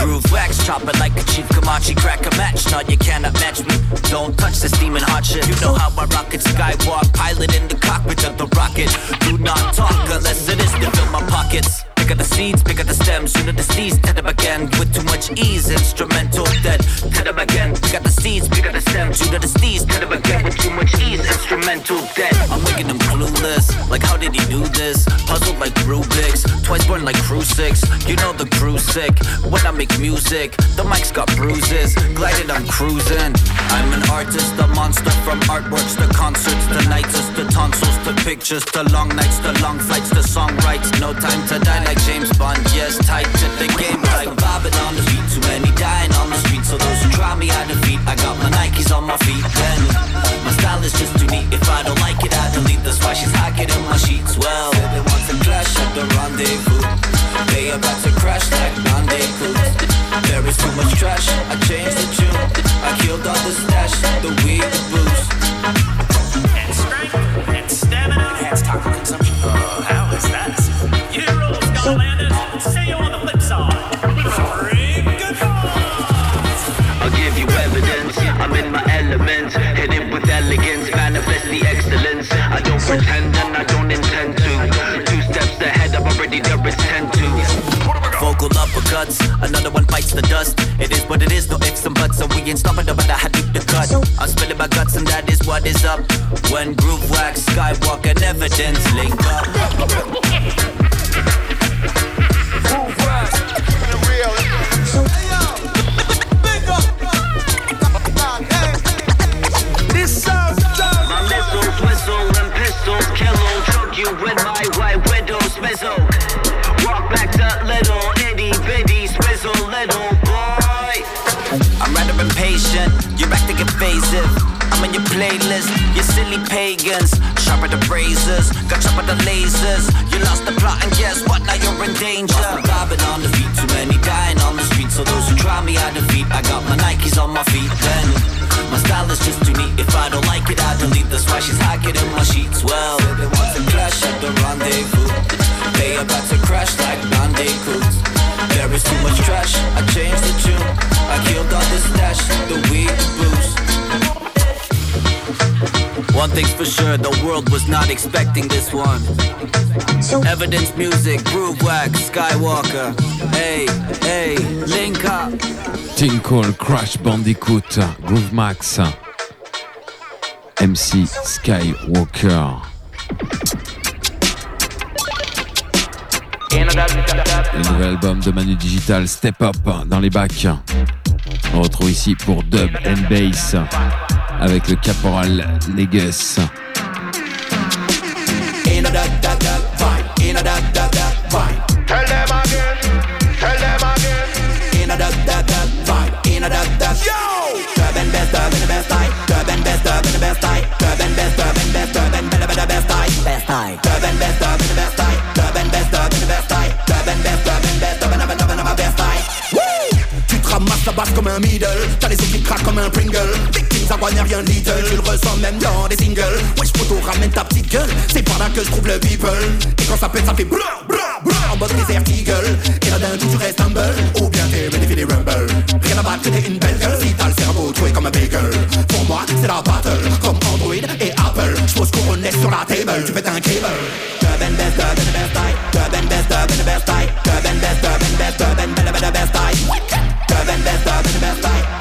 Groove wax, chop it like a chief Kamachi, crack a match. No, you cannot match me. Don't touch this demon hot shit. You know how I rock it. Skywalk, pilot in the cockpit of the rocket. Do not talk unless it is to fill my pockets. Pick up the seeds, pick up the stems. You know the seeds, ted them again with too much ease. Instrumental dead, ted them again. Pick up the seeds, pick up the stems. You know the seeds, ted them again with too much ease. Instrumental dead. I'm making them clueless. Like how did he do this? Puzzled like Rubik's. Twice born like Crucix. You know the crew's sick. When I make music, the mic's got bruises. Glided, I'm cruising. I'm an artist, a monster from artworks to concerts to nights to tonsils to pictures to long nights to long flights to songwrites. No time to die like James Bond. Yes, tight to the game like vibing on the beat. Too many dying on the street, so those who try me I defeat. I got my Nikes on my feet. Then my style is just too neat. If I don't like it, I delete. That's why she's hacking in my sheets. Well, they want to clash at the rendezvous. They about to crash like rendezvous. There is too much trash. I changed the tune. I killed all the stash, the weed, the booze. And strength and stamina. Enhanced taco consumption. Oh, my. Hit it with elegance. Manifest the excellence. I don't pretend and I don't intend to. Two steps ahead, I'm already there is ten to. Vocal uppercuts. Another one bites the dust. It is what it is, no ifs and buts. And we ain't stopping no matter how deep the cut. I'm spilling my guts and that is what is up. When groove wax, skywalk and evidence link up. This Walk back to little little boy. I'm rather impatient, you're acting invasive. I'm in your playlist, you silly pagans. Sharper the razors, got sharper the lasers. You lost the plot and guess what? Now you're in danger. On the too many dying on the. So those who try me, I got my Nikes on my feet then. My style is just too neat. If I don't like it, I delete. That's why she's hiding in my sheets. Well, they want to clash at the rendezvous. They about to crash like bandicoots. There is too much trash. I changed the tune. I killed all this stash. The weed, the booze. One thing's for sure, the world was not expecting this one. Evidence music, groove wax, Skywalker. Hey, hey, link up. Tinkle, Crash Bandicoot, Groove Max, MC Skywalker. Le nouvel album de Manu Digital, Step Up, dans les bacs. On retrouve ici pour Dub and Bass avec le caporal Negus. In la basse comme un middle. T'as les qui craquent comme un Pringle. Things à n'est rien little. Tu le ressens même dans des singles. Wesh poto ramène ta petite gueule. C'est par là que je trouve le people. Et quand ça pète ça fait brrr brrr brrr. En mode désert eagle Et là d'un coup tu restes humble. Ou bien t'es for the rumble. Rien à battre t'es une belle gueule. Si t'as le cerveau troué comme un bagel. Pour moi c'est la battle. Comme Android et Apple. J'pose couronnet sur la table. Tu fais un cable. Dub and best, the best and best, the best and best, dub and best, better, best time Dub and best dog in the best fight.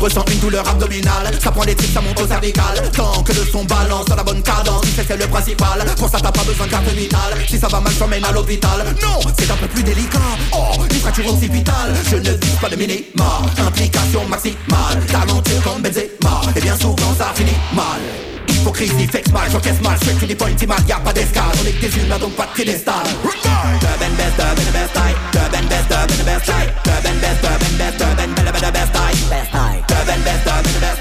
Ressens une douleur abdominale Ça prend des tripes, ça monte au cervical Tant que le son balance dans la bonne cadence c'est le principal Pour ça t'as pas besoin de carte Si ça va mal, t'emmène à l'hôpital Non, c'est un peu plus délicat Oh, une fracture occipitale Je ne dis pas de minima Implication maximale Talentueux comme Benzema Et bien souvent ça finit mal Hypocrisie, fait mal, j'encaisse mal, je que des points mal, y'a pas d'escale, on est que des humains donc pas de piédestal. Best, best best, best best, and best, dub and best.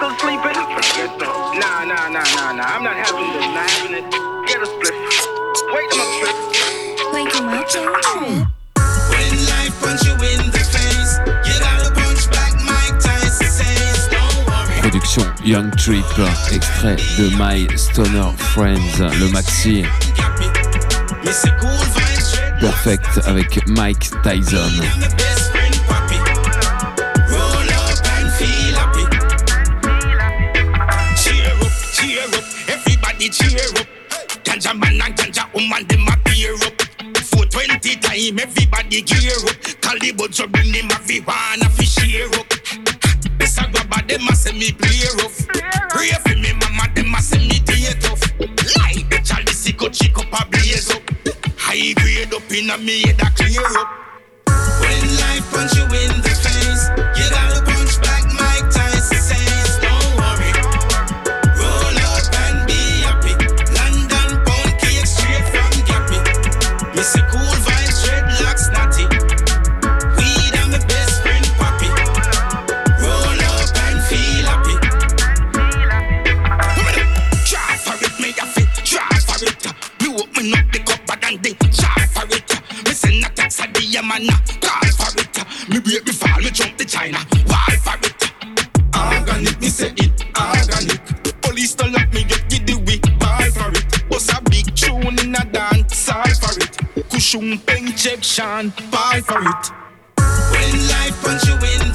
Still sleeping? Nah, nah, nah, nah, nah. I'm not having this. Not having it. Get a split. Wake them up, split. Wake them up, trip. When life punch you in the face, you gotta punch back. Mike Tyson says, don't worry. Production Young Trip, extrait de My Stoner Friends, le maxi Perfect avec Mike Tyson. Everybody gear up. Calibre so bring them everyone a fi share up. This a grabber, them a say me play rough. Pray for me, mama, them a say me day tough. Like the chalice, go chick up a blaze up. High grade up in a me head a clear up. When life punch you in the face, Cushion, pen, check, Sean. Ball for it. When life punch you in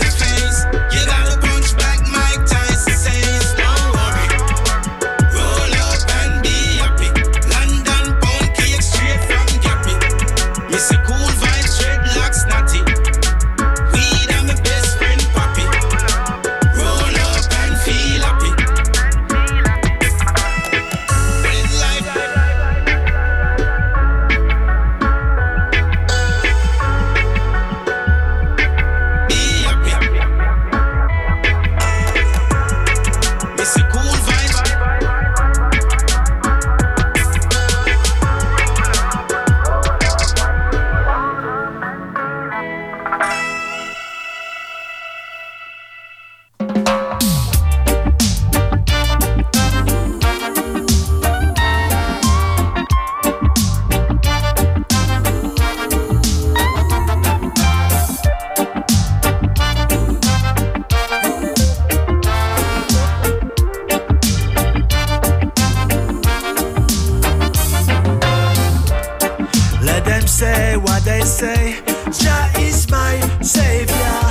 say, Jah is my savior.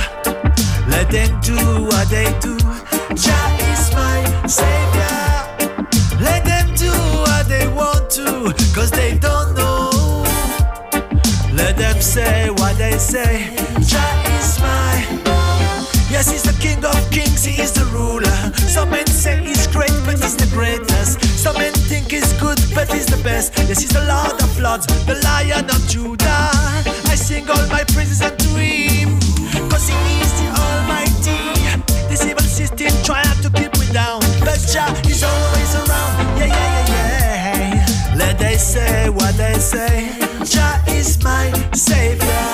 Let them do what they do. Jah is my savior. Let them do what they want to, cause they don't know. Let them say what they say. Jah is my. Yes, he's the king of kings, he is the ruler. Some men say he's great, but he's the greatest. Some men think he's good, but he's the best. Yes, he's the Lord of lords, the lion of Judah. I sing all my praises unto him, cause he is the almighty. This evil system trying to keep me down, but Jah is always around. Yeah, yeah, yeah, yeah. Let they say what they say. Jah is my savior.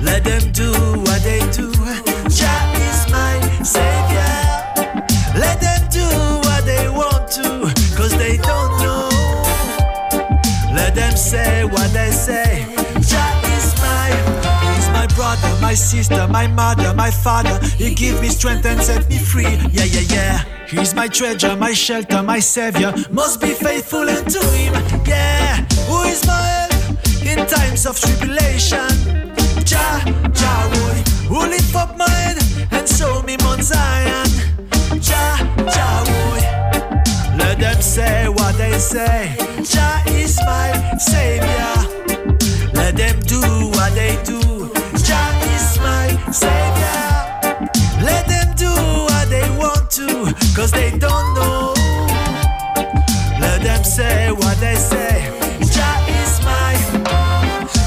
Let them do what they do. Say what they say. Jah is my, he's my brother, my sister, my mother, my father. He give me strength and set me free. Yeah, yeah, yeah. He's my treasure, my shelter, my savior. Must be faithful unto him. Yeah, who is my help in times of tribulation? Jah, Jah, who lift up my head and show me Mount Zion. Jah, Jah, let them say what they say. Jah is my savior. Let them do what they do. Jah is my savior. Let them do what they want to, cause they don't know. Let them say what they say. Jah is my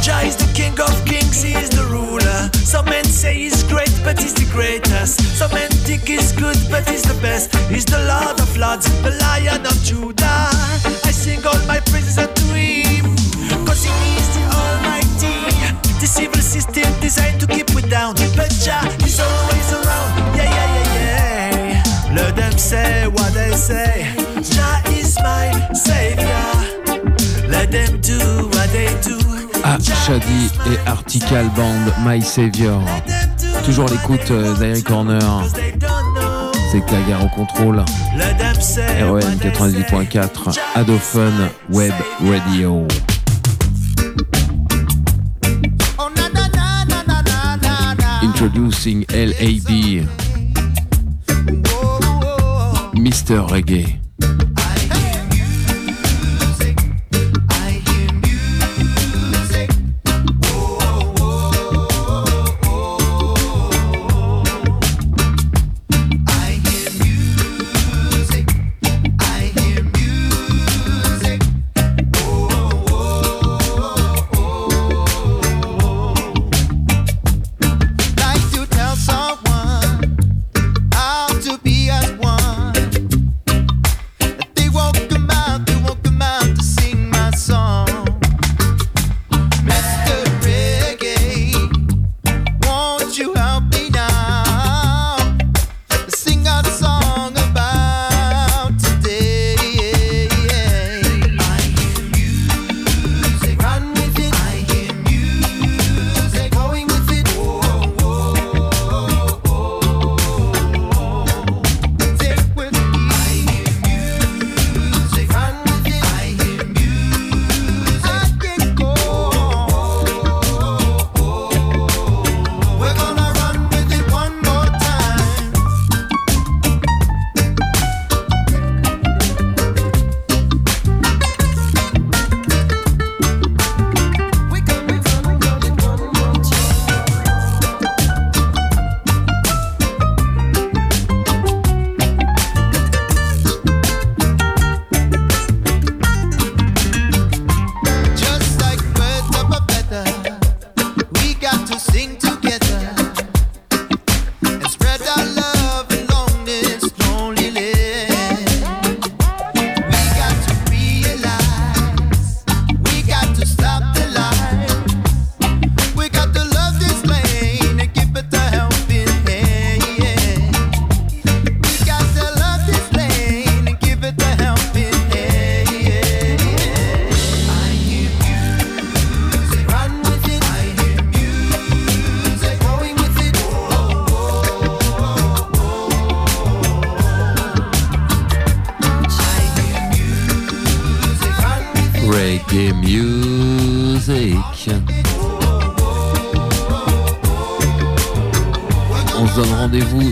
Jah is the king of kings, he is the ruler. Some men say he's great, but he's the greatest. Some men think he's good, but he's the best. He's the Lord of lords, the lion of Judah. I sing all my This evil system designed to keep me down, but Jah is always around. Yeah, yeah, yeah, yeah. Let them say what they say. Jah is my savior. Let them do what they do. Ah, Shadi et Artical Band, My Savior. Toujours à l'écoute euh, d'Airy Corner. C'est guerre au contrôle. ROM 98.4, Adophone Web Radio. Introducing LAB. Mr. Reggae.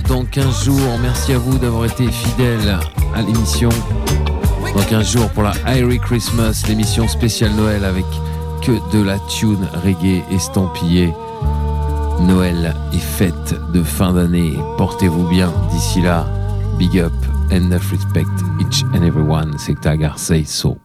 Dans 15 jours. Merci à vous d'avoir été fidèles à l'émission. Dans 15 jours pour la Irie Christmas, l'émission spéciale Noël avec que de la tune reggae estampillée. Noël et fête de fin d'année. Portez-vous bien d'ici là. Big up and respect each and everyone. C'est Tagar Say So.